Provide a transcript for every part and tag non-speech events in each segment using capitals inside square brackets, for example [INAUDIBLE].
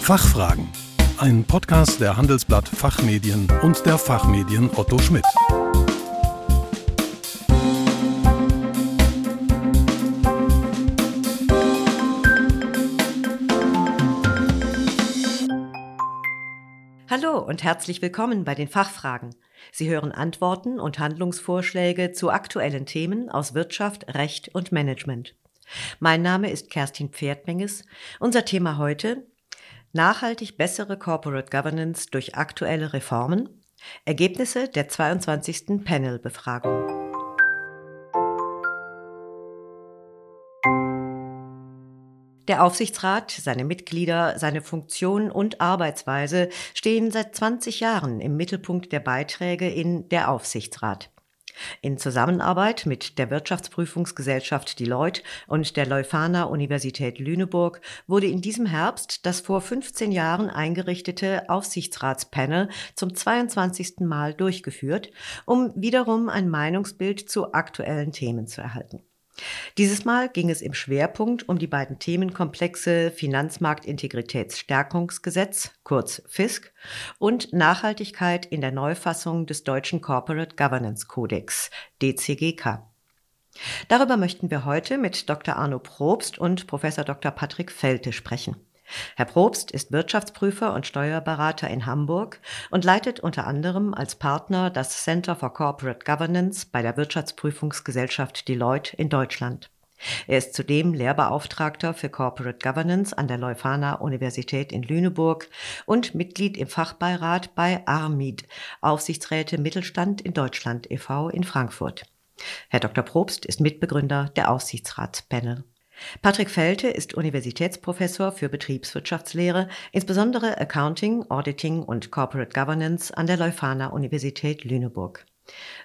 Fachfragen. Ein Podcast der Handelsblatt Fachmedien und der Fachmedien Otto Schmidt. Hallo und herzlich willkommen bei den Fachfragen. Sie hören Antworten und Handlungsvorschläge zu aktuellen Themen aus Wirtschaft, Recht und Management. Mein Name ist Kerstin Pferdmenges. Unser Thema heute Nachhaltig bessere Corporate Governance durch aktuelle Reformen. Ergebnisse der 22. Panel-Befragung. Der Aufsichtsrat, seine Mitglieder, seine Funktion und Arbeitsweise stehen seit 20 Jahren im Mittelpunkt der Beiträge in Der Aufsichtsrat. In Zusammenarbeit mit der Wirtschaftsprüfungsgesellschaft Deloitte und der Leuphana Universität Lüneburg wurde in diesem Herbst das vor 15 Jahren eingerichtete Aufsichtsratspanel zum 22. Mal durchgeführt, um wiederum ein Meinungsbild zu aktuellen Themen zu erhalten. Dieses Mal ging es im Schwerpunkt um die beiden Themenkomplexe Finanzmarktintegritätsstärkungsgesetz, kurz FISC, und Nachhaltigkeit in der Neufassung des deutschen Corporate Governance Codex, DCGK. Darüber möchten wir heute mit Dr. Arno Probst und Professor Dr. Patrick Felte sprechen. Herr Probst ist Wirtschaftsprüfer und Steuerberater in Hamburg und leitet unter anderem als Partner das Center for Corporate Governance bei der Wirtschaftsprüfungsgesellschaft Deloitte in Deutschland. Er ist zudem Lehrbeauftragter für Corporate Governance an der Leuphana Universität in Lüneburg und Mitglied im Fachbeirat bei ARMID, Aufsichtsräte Mittelstand in Deutschland e.V. in Frankfurt. Herr Dr. Probst ist Mitbegründer der Aufsichtsratspanel. Patrick Felte ist Universitätsprofessor für Betriebswirtschaftslehre, insbesondere Accounting, Auditing und Corporate Governance an der Leuphana Universität Lüneburg.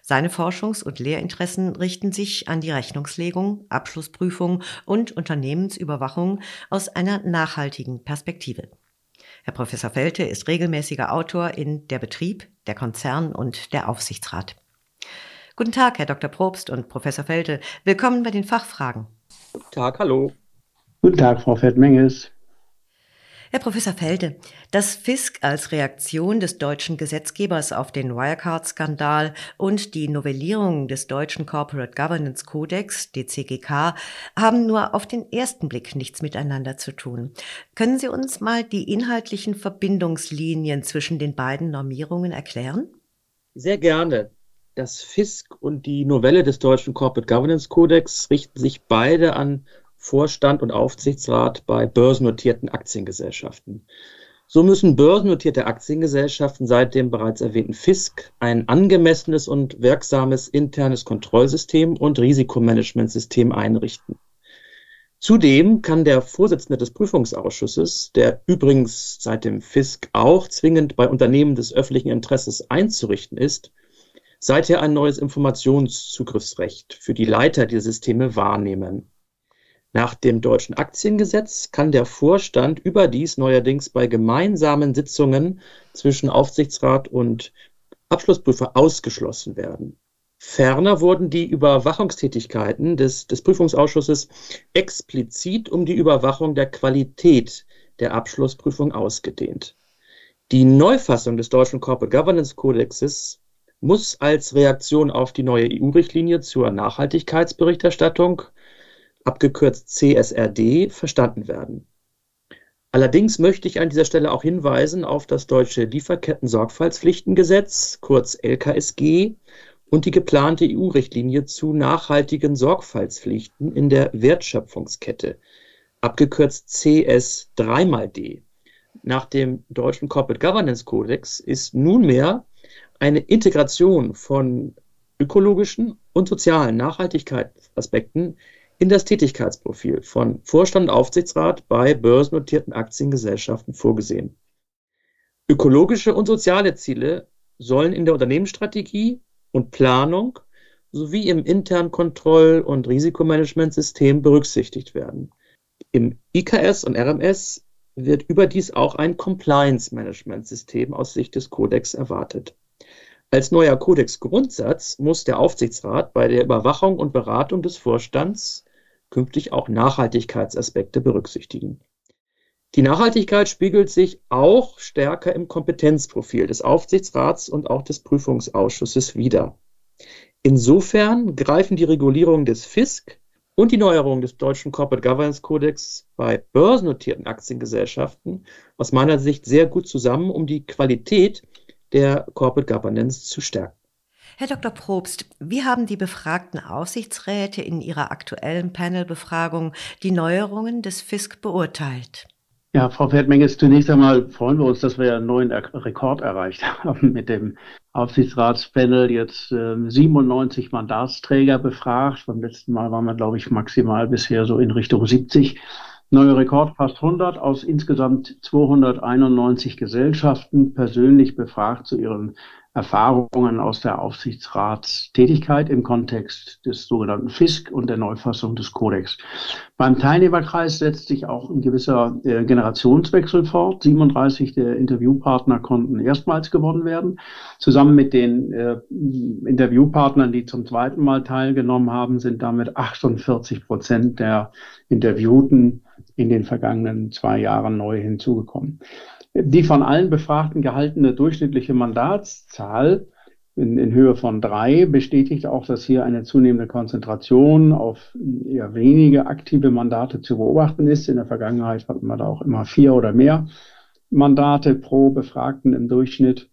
Seine Forschungs- und Lehrinteressen richten sich an die Rechnungslegung, Abschlussprüfung und Unternehmensüberwachung aus einer nachhaltigen Perspektive. Herr Professor Felte ist regelmäßiger Autor in Der Betrieb, der Konzern und der Aufsichtsrat. Guten Tag, Herr Dr. Probst und Professor Felte. Willkommen bei den Fachfragen. Guten Tag, hallo. Guten Tag, Frau Feldmenges. Herr Professor Felde, das FISK als Reaktion des deutschen Gesetzgebers auf den Wirecard-Skandal und die Novellierung des deutschen Corporate Governance Codex, DCGK, haben nur auf den ersten Blick nichts miteinander zu tun. Können Sie uns mal die inhaltlichen Verbindungslinien zwischen den beiden Normierungen erklären? Sehr gerne. Das FISK und die Novelle des deutschen Corporate Governance Codex richten sich beide an Vorstand und Aufsichtsrat bei börsennotierten Aktiengesellschaften. So müssen börsennotierte Aktiengesellschaften seit dem bereits erwähnten FISK ein angemessenes und wirksames internes Kontrollsystem und Risikomanagementsystem einrichten. Zudem kann der Vorsitzende des Prüfungsausschusses, der übrigens seit dem FISK auch zwingend bei Unternehmen des öffentlichen Interesses einzurichten ist, seither ein neues Informationszugriffsrecht für die Leiter der Systeme wahrnehmen. Nach dem deutschen Aktiengesetz kann der Vorstand überdies neuerdings bei gemeinsamen Sitzungen zwischen Aufsichtsrat und Abschlussprüfer ausgeschlossen werden. Ferner wurden die Überwachungstätigkeiten des, des Prüfungsausschusses explizit um die Überwachung der Qualität der Abschlussprüfung ausgedehnt. Die Neufassung des deutschen Corporate Governance Kodexes muss als Reaktion auf die neue EU-Richtlinie zur Nachhaltigkeitsberichterstattung, abgekürzt CSRD, verstanden werden. Allerdings möchte ich an dieser Stelle auch hinweisen auf das deutsche Lieferketten-Sorgfaltspflichtengesetz, kurz LKSG, und die geplante EU-Richtlinie zu nachhaltigen Sorgfaltspflichten in der Wertschöpfungskette, abgekürzt CS 3D. Nach dem deutschen Corporate Governance Codex ist nunmehr eine Integration von ökologischen und sozialen Nachhaltigkeitsaspekten in das Tätigkeitsprofil von Vorstand und Aufsichtsrat bei börsennotierten Aktiengesellschaften vorgesehen. Ökologische und soziale Ziele sollen in der Unternehmensstrategie und Planung sowie im internen Kontroll- und Risikomanagementsystem berücksichtigt werden. Im IKS und RMS wird überdies auch ein Compliance-Management-System aus Sicht des Kodex erwartet. Als neuer Kodexgrundsatz muss der Aufsichtsrat bei der Überwachung und Beratung des Vorstands künftig auch Nachhaltigkeitsaspekte berücksichtigen. Die Nachhaltigkeit spiegelt sich auch stärker im Kompetenzprofil des Aufsichtsrats und auch des Prüfungsausschusses wider. Insofern greifen die Regulierungen des FISK und die Neuerungen des deutschen Corporate Governance Codex bei börsennotierten Aktiengesellschaften aus meiner Sicht sehr gut zusammen, um die Qualität der Corporate Governance zu stärken. Herr Dr. Probst, wie haben die befragten Aufsichtsräte in ihrer aktuellen Panelbefragung die Neuerungen des FISK beurteilt? Ja, Frau Pferdmenges, zunächst einmal freuen wir uns, dass wir einen neuen Rekord erreicht [LAUGHS] haben mit dem Aufsichtsratspanel. Jetzt äh, 97 Mandatsträger befragt. Beim letzten Mal waren wir, glaube ich, maximal bisher so in Richtung 70. Neuer Rekord fast 100 aus insgesamt 291 Gesellschaften persönlich befragt zu ihren Erfahrungen aus der Aufsichtsratstätigkeit im Kontext des sogenannten FISK und der Neufassung des Kodex. Beim Teilnehmerkreis setzt sich auch ein gewisser äh, Generationswechsel fort. 37 der Interviewpartner konnten erstmals gewonnen werden. Zusammen mit den äh, Interviewpartnern, die zum zweiten Mal teilgenommen haben, sind damit 48 Prozent der Interviewten in den vergangenen zwei Jahren neu hinzugekommen. Die von allen Befragten gehaltene durchschnittliche Mandatszahl in, in, Höhe von drei bestätigt auch, dass hier eine zunehmende Konzentration auf eher wenige aktive Mandate zu beobachten ist. In der Vergangenheit hatten wir da auch immer vier oder mehr Mandate pro Befragten im Durchschnitt.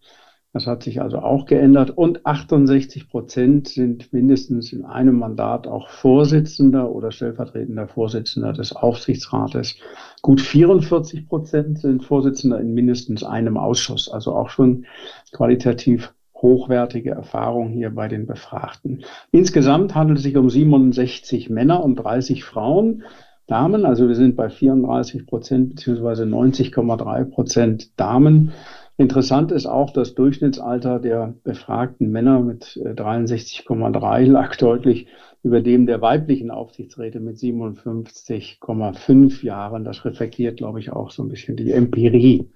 Das hat sich also auch geändert. Und 68 Prozent sind mindestens in einem Mandat auch Vorsitzender oder stellvertretender Vorsitzender des Aufsichtsrates. Gut 44 Prozent sind Vorsitzender in mindestens einem Ausschuss. Also auch schon qualitativ hochwertige Erfahrung hier bei den Befragten. Insgesamt handelt es sich um 67 Männer und 30 Frauen. Damen, also wir sind bei 34 Prozent beziehungsweise 90,3 Prozent Damen. Interessant ist auch, das Durchschnittsalter der befragten Männer mit 63,3 äh, lag deutlich über dem der weiblichen Aufsichtsräte mit 57,5 Jahren. Das reflektiert, glaube ich, auch so ein bisschen die Empirie.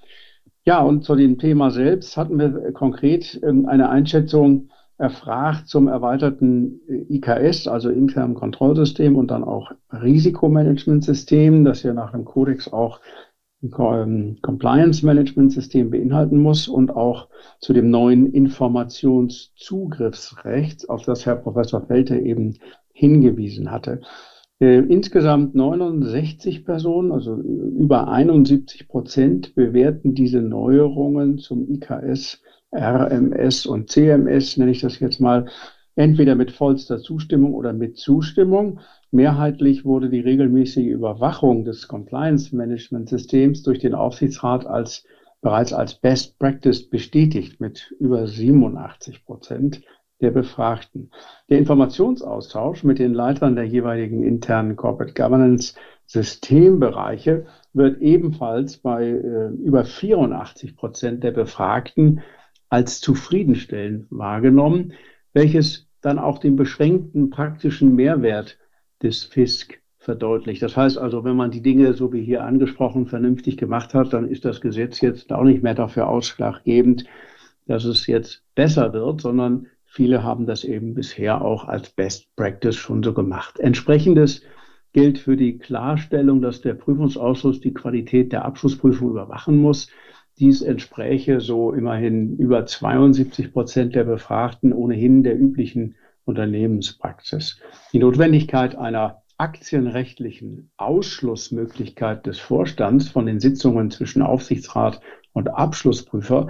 Ja, und zu dem Thema selbst hatten wir konkret eine Einschätzung erfragt zum erweiterten IKS, also internen Kontrollsystem und dann auch Risikomanagementsystem, das ja nach dem Kodex auch Compliance Management System beinhalten muss und auch zu dem neuen Informationszugriffsrecht, auf das Herr Professor Felte eben hingewiesen hatte. Äh, insgesamt 69 Personen, also über 71 Prozent, bewerten diese Neuerungen zum IKS, RMS und CMS, nenne ich das jetzt mal, entweder mit vollster Zustimmung oder mit Zustimmung. Mehrheitlich wurde die regelmäßige Überwachung des Compliance Management Systems durch den Aufsichtsrat als bereits als Best Practice bestätigt mit über 87 Prozent der Befragten. Der Informationsaustausch mit den Leitern der jeweiligen internen Corporate Governance Systembereiche wird ebenfalls bei äh, über 84 Prozent der Befragten als zufriedenstellend wahrgenommen, welches dann auch den beschränkten praktischen Mehrwert des FISK verdeutlicht. Das heißt also, wenn man die Dinge, so wie hier angesprochen, vernünftig gemacht hat, dann ist das Gesetz jetzt auch nicht mehr dafür ausschlaggebend, dass es jetzt besser wird, sondern viele haben das eben bisher auch als Best Practice schon so gemacht. Entsprechendes gilt für die Klarstellung, dass der Prüfungsausschuss die Qualität der Abschlussprüfung überwachen muss. Dies entspräche so immerhin über 72 Prozent der Befragten ohnehin der üblichen Unternehmenspraxis. Die Notwendigkeit einer aktienrechtlichen Ausschlussmöglichkeit des Vorstands von den Sitzungen zwischen Aufsichtsrat und Abschlussprüfer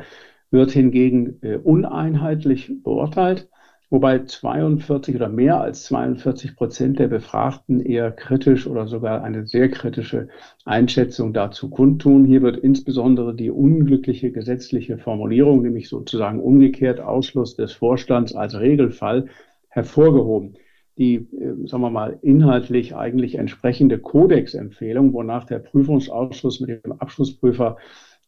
wird hingegen äh, uneinheitlich beurteilt, wobei 42 oder mehr als 42 Prozent der Befragten eher kritisch oder sogar eine sehr kritische Einschätzung dazu kundtun. Hier wird insbesondere die unglückliche gesetzliche Formulierung, nämlich sozusagen umgekehrt Ausschluss des Vorstands als Regelfall, hervorgehoben. Die, äh, sagen wir mal, inhaltlich eigentlich entsprechende Kodexempfehlung, wonach der Prüfungsausschuss mit dem Abschlussprüfer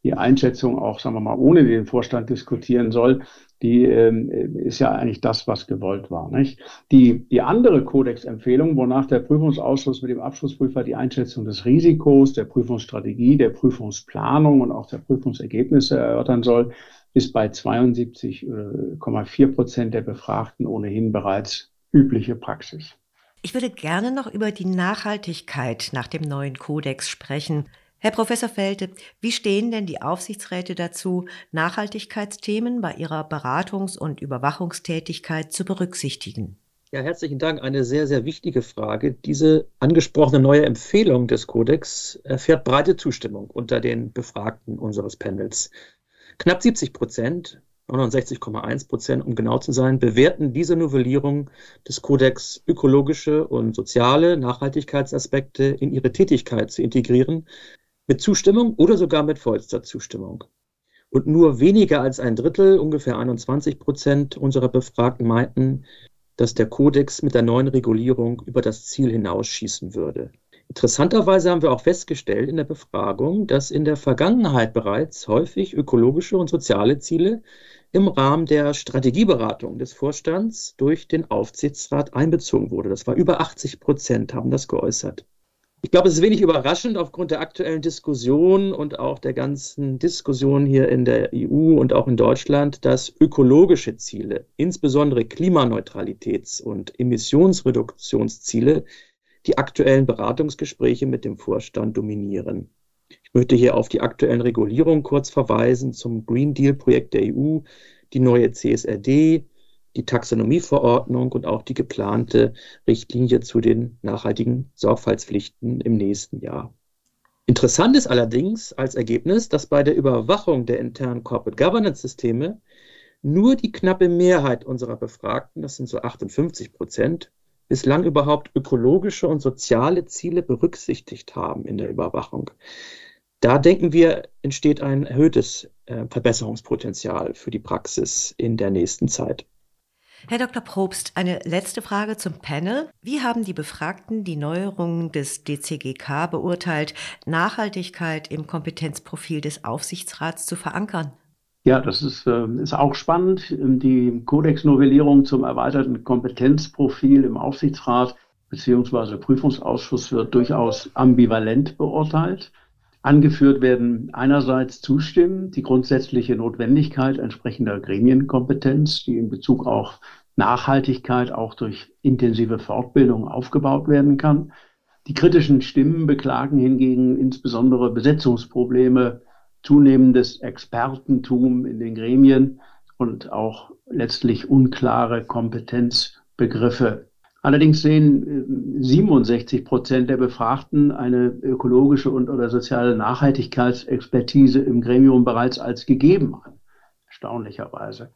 die Einschätzung auch, sagen wir mal, ohne den Vorstand diskutieren soll, die ähm, ist ja eigentlich das, was gewollt war. Nicht? Die, die andere Kodexempfehlung, wonach der Prüfungsausschuss mit dem Abschlussprüfer die Einschätzung des Risikos, der Prüfungsstrategie, der Prüfungsplanung und auch der Prüfungsergebnisse erörtern soll, ist bei 72,4 Prozent der Befragten ohnehin bereits übliche Praxis. Ich würde gerne noch über die Nachhaltigkeit nach dem neuen Kodex sprechen. Herr Professor Felte, wie stehen denn die Aufsichtsräte dazu, Nachhaltigkeitsthemen bei ihrer Beratungs- und Überwachungstätigkeit zu berücksichtigen? Ja, herzlichen Dank. Eine sehr, sehr wichtige Frage. Diese angesprochene neue Empfehlung des Kodex erfährt breite Zustimmung unter den Befragten unseres Panels. Knapp 70 Prozent 69,1 Prozent, um genau zu sein, bewerten diese Novellierung des Kodex ökologische und soziale Nachhaltigkeitsaspekte in ihre Tätigkeit zu integrieren, mit Zustimmung oder sogar mit vollster Zustimmung. Und nur weniger als ein Drittel, ungefähr 21 Prozent unserer Befragten meinten, dass der Kodex mit der neuen Regulierung über das Ziel hinausschießen würde. Interessanterweise haben wir auch festgestellt in der Befragung, dass in der Vergangenheit bereits häufig ökologische und soziale Ziele im Rahmen der Strategieberatung des Vorstands durch den Aufsichtsrat einbezogen wurde. Das war über 80 Prozent, haben das geäußert. Ich glaube, es ist wenig überraschend aufgrund der aktuellen Diskussion und auch der ganzen Diskussion hier in der EU und auch in Deutschland, dass ökologische Ziele, insbesondere Klimaneutralitäts- und Emissionsreduktionsziele, die aktuellen Beratungsgespräche mit dem Vorstand dominieren. Ich möchte hier auf die aktuellen Regulierungen kurz verweisen zum Green Deal-Projekt der EU, die neue CSRD, die Taxonomieverordnung und auch die geplante Richtlinie zu den nachhaltigen Sorgfaltspflichten im nächsten Jahr. Interessant ist allerdings als Ergebnis, dass bei der Überwachung der internen Corporate Governance Systeme nur die knappe Mehrheit unserer Befragten, das sind so 58 Prozent, bislang überhaupt ökologische und soziale Ziele berücksichtigt haben in der Überwachung. Da denken wir, entsteht ein erhöhtes äh, Verbesserungspotenzial für die Praxis in der nächsten Zeit. Herr Dr. Probst, eine letzte Frage zum Panel. Wie haben die Befragten die Neuerungen des DCGK beurteilt, Nachhaltigkeit im Kompetenzprofil des Aufsichtsrats zu verankern? Ja, das ist, äh, ist auch spannend. Die Kodex-Novellierung zum erweiterten Kompetenzprofil im Aufsichtsrat bzw. Prüfungsausschuss wird durchaus ambivalent beurteilt. Angeführt werden einerseits zustimmen, die grundsätzliche Notwendigkeit entsprechender Gremienkompetenz, die in Bezug auf Nachhaltigkeit auch durch intensive Fortbildung aufgebaut werden kann. Die kritischen Stimmen beklagen hingegen insbesondere Besetzungsprobleme, zunehmendes Expertentum in den Gremien und auch letztlich unklare Kompetenzbegriffe Allerdings sehen 67 äh, Prozent der Befragten eine ökologische und oder soziale Nachhaltigkeitsexpertise im Gremium bereits als gegeben an. Erstaunlicherweise.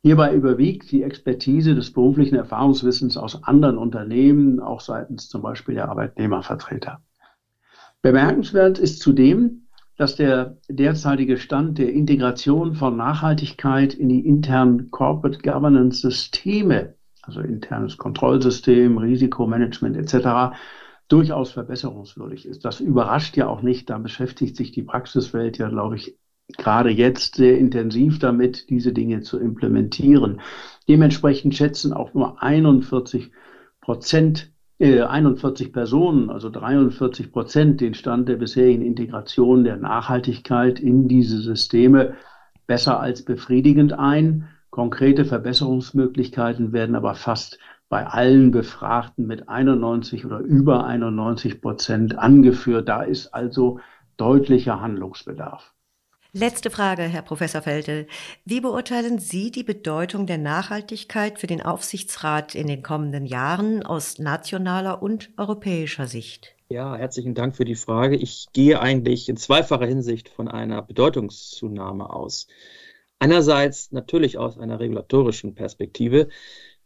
Hierbei überwiegt die Expertise des beruflichen Erfahrungswissens aus anderen Unternehmen, auch seitens zum Beispiel der Arbeitnehmervertreter. Bemerkenswert ist zudem, dass der derzeitige Stand der Integration von Nachhaltigkeit in die internen Corporate Governance Systeme also internes Kontrollsystem, Risikomanagement etc., durchaus verbesserungswürdig ist. Das überrascht ja auch nicht. Da beschäftigt sich die Praxiswelt ja, glaube ich, gerade jetzt sehr intensiv damit, diese Dinge zu implementieren. Dementsprechend schätzen auch nur 41 Prozent, äh, 41 Personen, also 43 Prozent, den Stand der bisherigen Integration der Nachhaltigkeit in diese Systeme besser als befriedigend ein. Konkrete Verbesserungsmöglichkeiten werden aber fast bei allen Befragten mit 91 oder über 91 Prozent angeführt. Da ist also deutlicher Handlungsbedarf. Letzte Frage, Herr Professor Felte. Wie beurteilen Sie die Bedeutung der Nachhaltigkeit für den Aufsichtsrat in den kommenden Jahren aus nationaler und europäischer Sicht? Ja, herzlichen Dank für die Frage. Ich gehe eigentlich in zweifacher Hinsicht von einer Bedeutungszunahme aus. Einerseits natürlich aus einer regulatorischen Perspektive,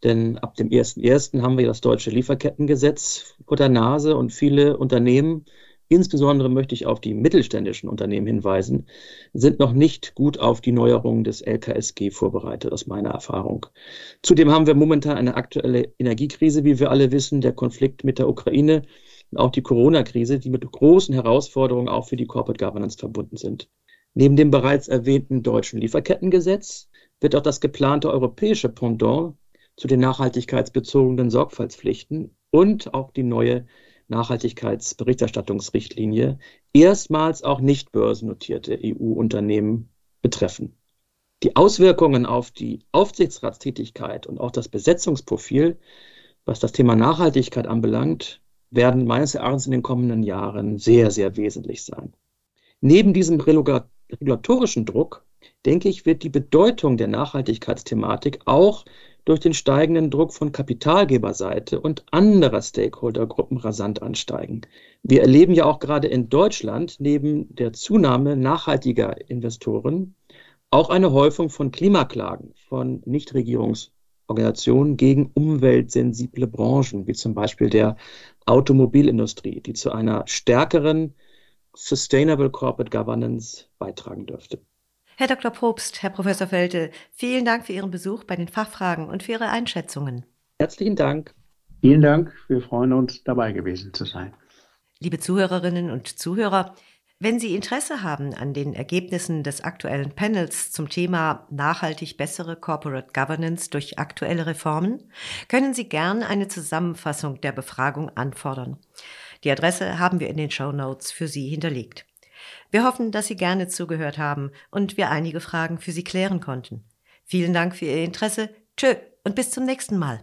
denn ab dem 1.1. haben wir das deutsche Lieferkettengesetz vor der Nase und viele Unternehmen, insbesondere möchte ich auf die mittelständischen Unternehmen hinweisen, sind noch nicht gut auf die Neuerungen des LKSG vorbereitet, aus meiner Erfahrung. Zudem haben wir momentan eine aktuelle Energiekrise, wie wir alle wissen, der Konflikt mit der Ukraine und auch die Corona-Krise, die mit großen Herausforderungen auch für die Corporate Governance verbunden sind. Neben dem bereits erwähnten deutschen Lieferkettengesetz wird auch das geplante europäische Pendant zu den nachhaltigkeitsbezogenen Sorgfaltspflichten und auch die neue Nachhaltigkeitsberichterstattungsrichtlinie erstmals auch nicht börsennotierte EU-Unternehmen betreffen. Die Auswirkungen auf die Aufsichtsratstätigkeit und auch das Besetzungsprofil, was das Thema Nachhaltigkeit anbelangt, werden meines Erachtens in den kommenden Jahren sehr, sehr wesentlich sein. Neben diesem regulatorischen Druck, denke ich, wird die Bedeutung der Nachhaltigkeitsthematik auch durch den steigenden Druck von Kapitalgeberseite und anderer Stakeholdergruppen rasant ansteigen. Wir erleben ja auch gerade in Deutschland neben der Zunahme nachhaltiger Investoren auch eine Häufung von Klimaklagen von Nichtregierungsorganisationen gegen umweltsensible Branchen, wie zum Beispiel der Automobilindustrie, die zu einer stärkeren Sustainable Corporate Governance beitragen dürfte. Herr Dr. Probst, Herr Professor Felte, vielen Dank für Ihren Besuch bei den Fachfragen und für Ihre Einschätzungen. Herzlichen Dank. Vielen Dank. Wir freuen uns, dabei gewesen zu sein. Liebe Zuhörerinnen und Zuhörer, wenn Sie Interesse haben an den Ergebnissen des aktuellen Panels zum Thema nachhaltig bessere Corporate Governance durch aktuelle Reformen, können Sie gern eine Zusammenfassung der Befragung anfordern. Die Adresse haben wir in den Show Notes für Sie hinterlegt. Wir hoffen, dass Sie gerne zugehört haben und wir einige Fragen für Sie klären konnten. Vielen Dank für Ihr Interesse. Tschö und bis zum nächsten Mal.